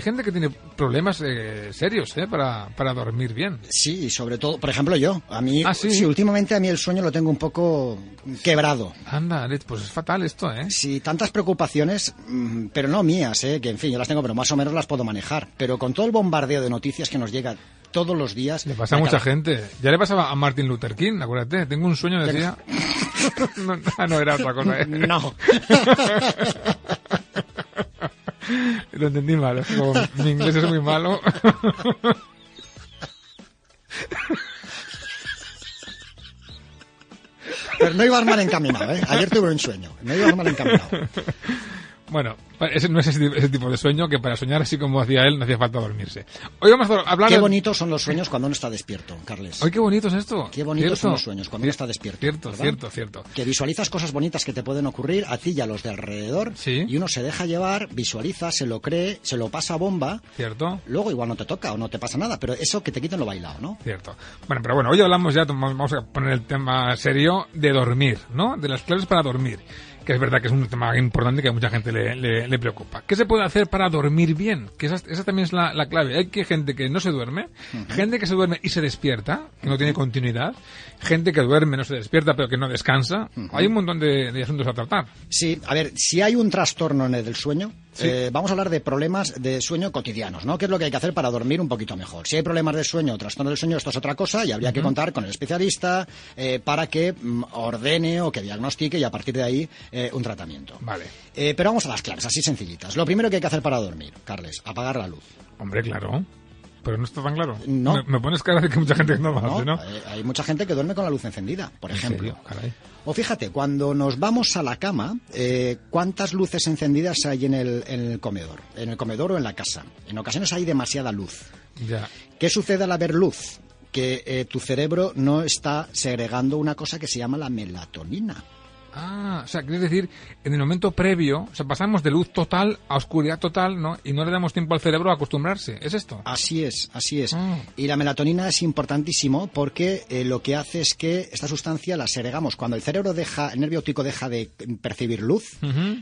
Hay gente que tiene problemas eh, serios ¿eh? para, para dormir bien. Sí, sobre todo, por ejemplo, yo. A mí, ¿Ah, sí? últimamente a mí el sueño lo tengo un poco quebrado. Anda, pues es fatal esto, ¿eh? Sí, tantas preocupaciones, mm, pero no mías, ¿eh? Que en fin, yo las tengo, pero más o menos las puedo manejar. Pero con todo el bombardeo de noticias que nos llega todos los días... Le pasa a mucha gente. Ya le pasaba a Martin Luther King, acuérdate. Tengo un sueño, decía... no, no era otra cosa, ¿eh? No. Lo entendí mal. Como mi inglés es muy malo. Pero no ibas mal encaminado, ¿eh? Ayer tuve un sueño. No ibas mal encaminado. Bueno, ese no es ese, tipo de sueño que para soñar así como hacía él no hacía falta dormirse. Hoy vamos a hablar Qué de- bonitos son los sueños cuando uno está despierto, Carles. Hoy qué bonito es esto. Qué bonitos son los sueños cuando uno está despierto. Cierto, ¿verdad? cierto, cierto. Que visualizas cosas bonitas que te pueden ocurrir a ti y a los de alrededor. Sí. Y uno se deja llevar, visualiza, se lo cree, se lo pasa a bomba. Cierto. Luego igual no te toca o no te pasa nada, pero eso que te quiten lo bailado, ¿no? Cierto. Bueno, pero bueno, hoy hablamos ya, vamos a poner el tema serio de dormir, ¿no? De las claves para dormir. Que es verdad que es un tema importante que a mucha gente le, le- le preocupa. ¿Qué se puede hacer para dormir bien? Que esa, esa también es la, la clave. Hay que gente que no se duerme, gente que se duerme y se despierta, que no tiene continuidad, gente que duerme, no se despierta, pero que no descansa. Hay un montón de, de asuntos a tratar. Sí, a ver, si hay un trastorno en el del sueño, Sí. eh, vamos a hablar de problemas de sueño cotidianos, ¿no? ¿Qué es lo que hay que hacer para dormir un poquito mejor? Si hay problemas de sueño o trastorno del sueño, esto es otra cosa y habría que contar con el especialista eh, para que mm, ordene o que diagnostique y a partir de ahí eh, un tratamiento. Vale. Eh, pero vamos a las claves, así sencillitas. Lo primero que hay que hacer para dormir, Carles, apagar la luz. Hombre, claro. Pero no está tan claro. No. Me, me pones cara de que mucha gente no lo ¿no? hay mucha gente que duerme con la luz encendida, por ¿En ejemplo. Caray. O fíjate, cuando nos vamos a la cama, eh, ¿cuántas luces encendidas hay en el, en el comedor? En el comedor o en la casa. En ocasiones hay demasiada luz. Ya. ¿Qué sucede al haber luz? Que eh, tu cerebro no está segregando una cosa que se llama la melatonina. Ah, o sea, quieres decir, en el momento previo, o sea, pasamos de luz total a oscuridad total, ¿no? Y no le damos tiempo al cerebro a acostumbrarse. ¿Es esto? Así es, así es. Ah. Y la melatonina es importantísimo porque eh, lo que hace es que esta sustancia la segregamos. Cuando el cerebro deja, el nervio óptico deja de percibir luz,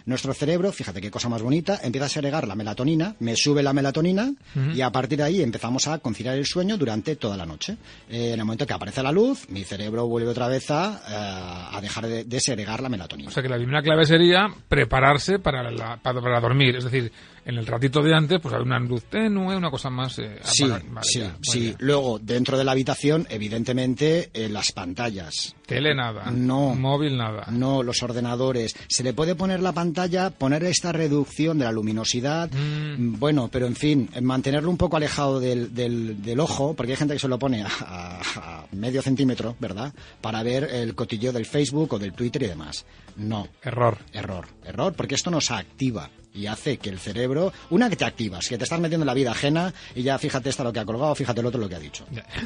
nuestro cerebro, fíjate qué cosa más bonita, empieza a segregar la melatonina, me sube la melatonina y a partir de ahí empezamos a conciliar el sueño durante toda la noche. Eh, en el momento que aparece la luz, mi cerebro vuelve otra vez a, eh, a dejar de, de segregar la melatonina. O sea, que la primera clave sería prepararse para, la- para, para dormir. Es decir, en el ratito de antes, pues hay una luz tenue, una cosa más... eh, Sí, sí, ya, sí. bien. Luego, dentro de la habitación, evidentemente, eh, las pantallas. Tele nada. No. Móvil nada. No, los ordenadores. Se le puede poner la pantalla, poner esta reducción de la luminosidad. Mm. Bueno, pero en fin, mantenerlo un poco alejado del, del- del ojo, porque hay gente que se lo pone a, a- a medio centímetro, ¿verdad? Para ver el cotilleo del Facebook o del Twitter y demás. No, Error. error, error, porque esto nos activa y hace que el cerebro, una que te activas, que te estás metiendo en la vida ajena y ya fíjate esta lo que ha colgado, fíjate el otro lo que ha dicho.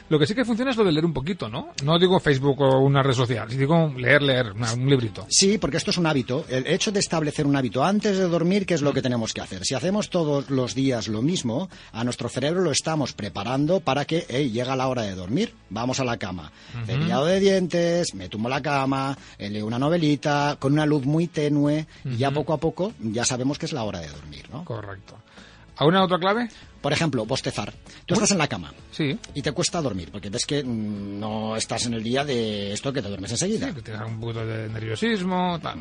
Lo que sí que funciona es lo de leer un poquito, ¿no? No digo Facebook o una red social, digo leer, leer, un librito. Sí, porque esto es un hábito. El hecho de establecer un hábito antes de dormir, ¿qué es lo que tenemos que hacer? Si hacemos todos los días lo mismo, a nuestro cerebro lo estamos preparando para que, hey, llega la hora de dormir, vamos a la cama. Cepillado de dientes, me tumbo la cama, eh, leo una novelita, con una luz muy tenue, y ya poco a poco ya sabemos que es la hora de dormir, ¿no? Correcto. ¿Alguna otra clave? Por ejemplo, bostezar. Tú estás en la cama Sí. y te cuesta dormir, porque ves que mm, no estás en el día de esto que te duermes enseguida. Sí, que tienes un poquito de nerviosismo, tal.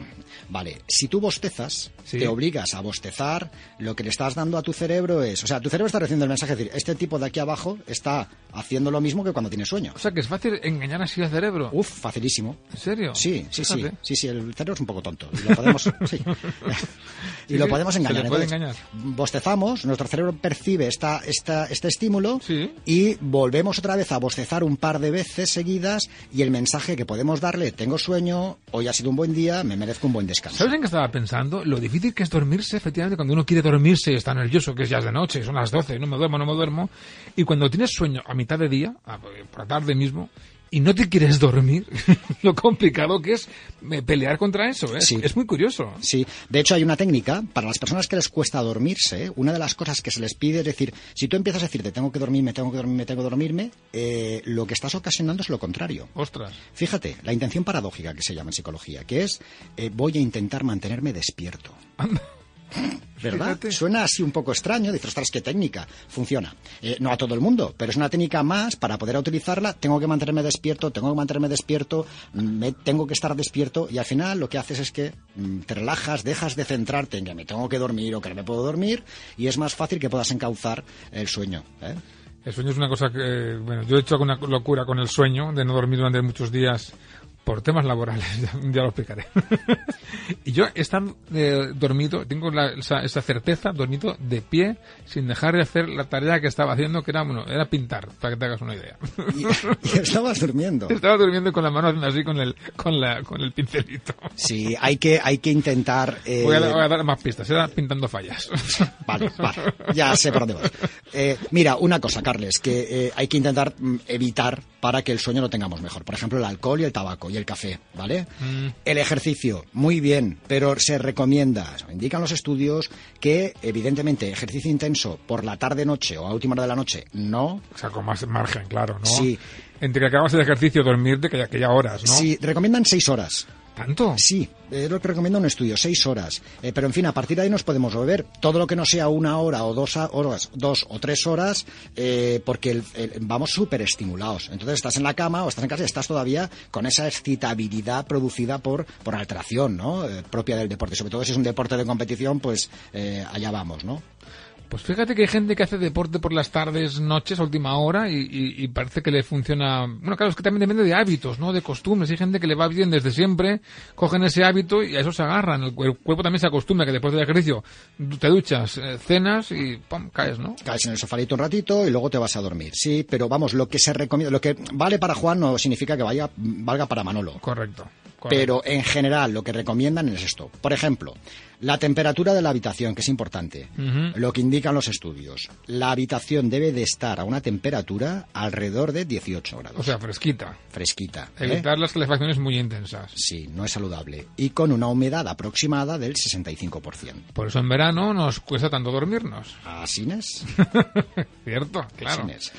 Vale, si tú bostezas, Sí. te obligas a bostezar, lo que le estás dando a tu cerebro es, o sea, tu cerebro está recibiendo el mensaje, es decir, este tipo de aquí abajo está haciendo lo mismo que cuando tiene sueño. O sea, que es fácil engañar así al cerebro. Uf, facilísimo. ¿En serio? Sí, sí, sí, Fíjate. sí, sí, el cerebro es un poco tonto y lo podemos, sí. y lo podemos se le engañar. puede Entonces, engañar. Bostezamos, nuestro cerebro percibe esta, este estímulo Sí. y volvemos otra vez a bostezar un par de veces seguidas y el mensaje que podemos darle, tengo sueño, hoy ha sido un buen día, me merezco un buen descanso. ¿Sabes en qué estaba pensando? Lo difícil que es dormirse, efectivamente, cuando uno quiere dormirse y está nervioso, que es ya de noche, son las 12, no me duermo, no me duermo. Y cuando tienes sueño a mitad de día, por la tarde mismo, y no te quieres dormir, lo complicado que es eh, pelear contra eso. ¿eh? Sí. Es muy curioso. Sí, de hecho hay una técnica para las personas que les cuesta dormirse. Una de las cosas que se les pide es decir, si tú empiezas a decirte tengo que dormirme, tengo que dormirme, tengo que dormirme, eh, lo que estás ocasionando es lo contrario. Ostras. Fíjate, la intención paradójica que se llama en psicología, que es eh, voy a intentar mantenerme despierto. Anda. ¿Verdad? Fíjate. Suena así un poco extraño, dices, ostras, qué técnica, funciona. Eh, no a todo el mundo, pero es una técnica más para poder utilizarla, tengo que mantenerme despierto, tengo que mantenerme despierto, me tengo que estar despierto y al final lo que haces es que mm, te relajas, dejas de centrarte en que me tengo que dormir o que no me puedo dormir y es más fácil que puedas encauzar el sueño. ¿eh? El sueño es una cosa que, bueno, yo he hecho alguna locura con el sueño, de no dormir durante muchos días por temas laborales, ya, lo explicaré. y yo he estado eh, dormido, tengo la- esa, esa certeza, dormido de pie, sin dejar de hacer la tarea que estaba haciendo, que era, bueno, era pintar, para que te hagas una idea. Y, y estabas durmiendo. Estaba durmiendo con la mano haciendo así con el, con la, con el pincelito. Sí, hay que, hay que intentar... eh, Voy, a, voy a dar más pistas, era pintando fallas. Vale, vale, ya sé por dónde vas. Eh, mira, una cosa, Carles, que hay que intentar mm, evitar para que el sueño lo tengamos mejor. Por ejemplo, el alcohol y el tabaco y el café, ¿vale? Mm. El ejercicio, muy bien, pero se recomienda, indican los estudios, que evidentemente ejercicio intenso por la tarde-noche o a última hora de la noche, no. O sea, con más margen, claro, ¿no? Sí. Entre que acabas el ejercicio, dormirte, que ya, que ya horas, ¿no? Sí, recomiendan seis horas. ¿Tanto? Sí, es lo que recomienda un estudio, seis horas. Eh, pero en fin, a partir de ahí nos podemos beber todo lo que no sea una hora o dos horas, dos o tres horas, eh, porque el- vamos súper estimulados. Entonces estás en la cama o estás en casa y estás todavía con esa excitabilidad producida por, por alteración, ¿no? Eh, propia del deporte. Sobre todo si es un deporte de competición, pues eh, allá vamos, ¿no? Pues fíjate que hay gente que hace deporte por las tardes, noches, a última hora y, y- y parece que le funciona. Bueno, claro, es que también depende de hábitos, ¿no? De costumbres. Hay gente que le va bien desde siempre, cogen ese hábito y a eso se agarran. El, cu- el cuerpo también se acostumbra que después del ejercicio te duchas, eh, cenas y ¡pum! caes, ¿no? Caes en el sofalito un ratito y luego te vas a dormir. Sí, pero vamos, lo que se recomienda, lo que vale para Juan no significa que vaya, valga para Manolo. Correcto. Correcto. Pero en general lo que recomiendan es esto. Por ejemplo, la temperatura de la habitación, que es importante. Lo que indican los estudios. La habitación debe de estar a una temperatura alrededor de 18 grados. O sea, fresquita. fresquita. ¿eh? Evitar las calefacciones muy intensas. Sí, no es saludable. Y con una humedad aproximada del 65%. Por eso en verano nos cuesta tanto dormirnos. Así es. ¿Cierto? Claro. Así es.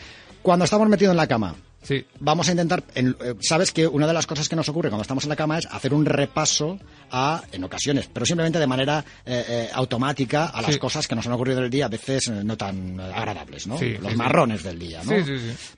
Cuando estamos metidos en la cama, Sí. vamos a intentar, en- eh, sabes que una de las cosas que nos ocurre cuando estamos en la cama es hacer un repaso a, en ocasiones, pero simplemente de manera eh, eh, automática a las Sí. cosas que nos han ocurrido del día, a veces no tan agradables, ¿no? Sí, Los marrones del día, ¿no?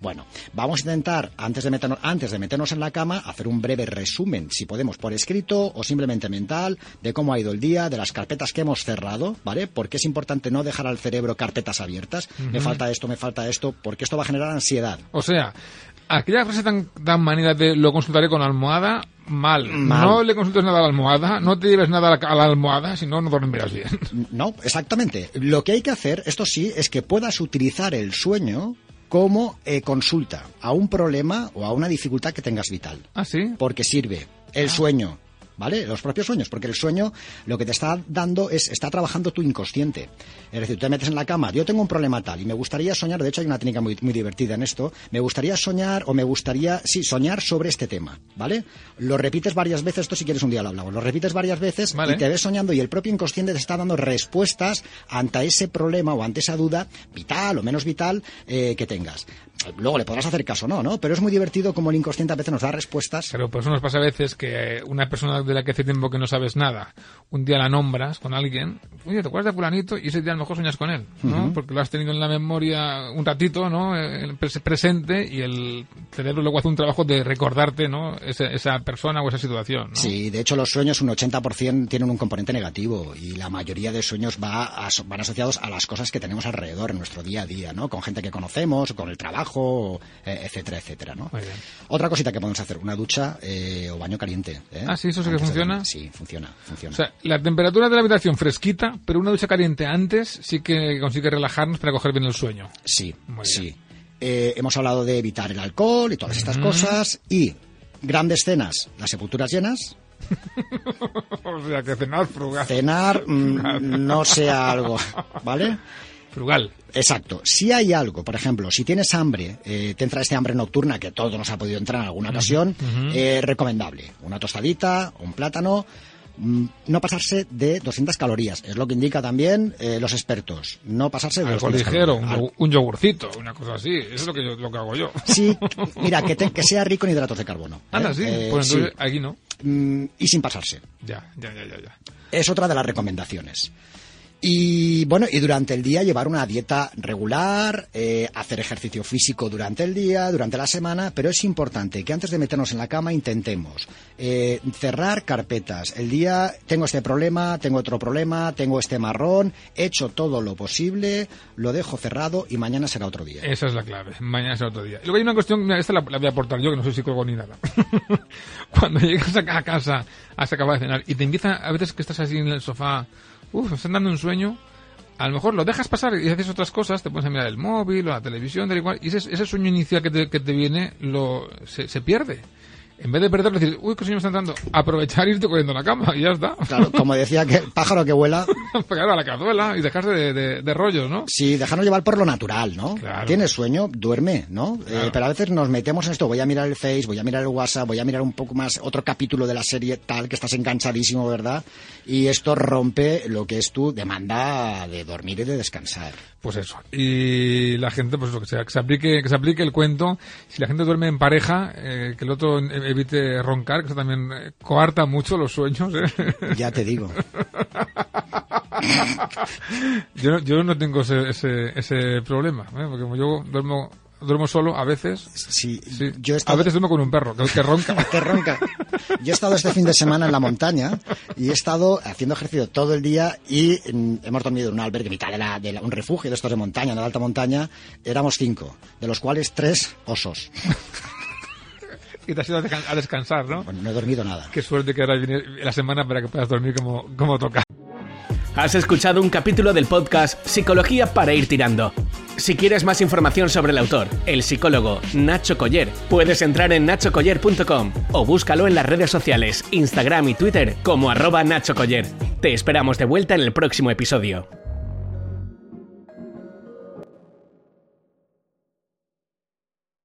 Bueno, vamos a intentar, antes de, meternos, antes de meternos en la cama, hacer un breve resumen, si podemos, por escrito o simplemente mental, de cómo ha ido el día, de las carpetas que hemos cerrado, ¿vale? Porque es importante no dejar al cerebro carpetas abiertas. Me falta esto, me falta esto, porque esto va a generar ansiedad. O sea, aquella frase tan, tan manida de lo consultaré con almohada, mal. Mal. No le consultes nada a la almohada, no te lleves nada a la, a la almohada, si no, no dormirás bien. No, exactamente. Lo que hay que hacer, esto sí, es que puedas utilizar el sueño como eh, consulta a un problema o a una dificultad que tengas vital. ¿Ah, sí? Porque sirve el sueño. ¿Vale? Los propios sueños, porque el sueño lo que te está dando es, está trabajando tu inconsciente. Es decir, tú te metes en la cama, yo tengo un problema tal y me gustaría soñar, de hecho hay una técnica muy, muy divertida en esto, me gustaría soñar o me gustaría, sí, soñar sobre este tema, ¿vale? Lo repites varias veces, esto si quieres un día lo hablamos, lo repites varias veces Vale. y te ves soñando y el propio inconsciente te está dando respuestas ante ese problema o ante esa duda vital o menos vital eh, que tengas. Luego le podrás hacer caso, no, ¿no? Pero es muy divertido como el inconsciente a veces nos da respuestas. Pero por eso nos pasa a veces que una persona de la que hace tiempo que no sabes nada, un día la nombras con alguien, oye, ¿te acuerdas de fulanito? Y ese día a lo mejor sueñas con él, ¿no? Porque lo has tenido en la memoria un ratito, ¿no? Eh, el pres- presente y el cerebro luego hace un trabajo de recordarte, ¿no? Esa, esa persona o esa situación, ¿no? Sí, de hecho los sueños un 80% tienen un componente negativo y la mayoría de sueños va aso- van asociados a las cosas que tenemos alrededor en nuestro día a día, ¿no? Con gente que conocemos, con el trabajo trabajo, eh, etcétera, etcétera, ¿no? Muy bien. Otra cosita que podemos hacer, una ducha eh, o baño caliente. ¿eh? Ah, sí, ¿eso sí que Antes funciona? Sí, funciona, funciona. O sea, la temperatura de la habitación fresquita, pero una ducha caliente antes sí que consigue relajarnos para coger bien el sueño. Sí, Muy sí. bien. Eh, hemos hablado de evitar el alcohol y todas estas cosas. Y grandes cenas, las sepulturas llenas. o sea, que cenar frugal. Cenar mm, no sea algo, ¿vale? Frugal. Exacto. Si hay algo, por ejemplo, si tienes hambre, eh, te entra este hambre nocturna que todo nos ha podido entrar en alguna ocasión, eh, recomendable. Una tostadita, un plátano. mm, No pasarse de 200 calorías. Es lo que indica también eh, los expertos. No pasarse de Algo 200 ligero, un, calorías. yogur- un yogurcito, una cosa así. Eso es lo que, yo, lo que hago yo. Sí, mira, que, te- que sea rico en hidratos de carbono. ¿eh? Anda, sí. Eh, pues sí. entonces aquí no. Mm, y sin pasarse. Ya, ya, ya, ya. ya. Es otra de las recomendaciones. Y bueno, y durante el día llevar una dieta regular, eh, hacer ejercicio físico durante el día, durante la semana, pero es importante que antes de meternos en la cama intentemos eh, cerrar carpetas. El día tengo este problema, tengo otro problema, tengo este marrón, he hecho todo lo posible, lo dejo cerrado y mañana será otro día. Esa es la clave. Mañana será otro día. Luego hay una cuestión, esta la, la voy a aportar yo, que no soy psicólogo ni nada. Cuando llegas a casa, has acabado de cenar, y te empieza, a veces que estás así en el sofá, uff, me están dando un sueño, a lo mejor lo dejas pasar y haces otras cosas, te pones a mirar el móvil o la televisión, da igual, y ese, ese sueño inicial que te, que te viene lo, se, se pierde. En vez de perderlo, decir, uy, qué sueño me está dando, aprovechar y irte corriendo a la cama y ya está. Claro, como decía que pájaro que vuela, Pegar a la cazuela y dejarse de, de- de rollos, ¿no? Sí, dejarnos llevar por lo natural, ¿no? Claro. Tienes sueño, duerme, ¿no? Eh, Claro. pero a veces nos metemos en esto, voy a mirar el Face, voy a mirar el WhatsApp, voy a mirar un poco más otro capítulo de la serie tal, que estás enganchadísimo, ¿verdad? Y esto rompe lo que es tu demanda de dormir y de descansar. Pues eso. Y la gente, pues eso, que se, que se aplique, que se aplique el cuento. Si la gente duerme en pareja, eh, que el otro e- evite roncar, que eso también eh, coarta mucho los sueños. ¿eh? Ya te digo. yo, no- yo no tengo ese, ese, ese problema, ¿eh? porque como yo duermo, duermo solo a veces. Sí, Sí. yo he A estado... veces duermo con un perro, que, que ronca. que ronca. Yo he estado este fin de semana en la montaña y he estado haciendo ejercicio todo el día y mm, hemos dormido en un albergue, mitad de, la, de la- un refugio de estos de montaña, de alta montaña. Éramos cinco, de los cuales tres osos. Y te has ido a descan- a descansar, ¿no? Bueno, no he dormido nada. Qué suerte que ahora viene la semana para que puedas dormir como, como toca. Has escuchado un capítulo del podcast Psicología para ir tirando. Si quieres más información sobre el autor, el psicólogo Nacho Coller, puedes entrar en nachocoller.com o búscalo en las redes sociales, Instagram y Twitter como arroba Nacho Coller. Te esperamos de vuelta en el próximo episodio.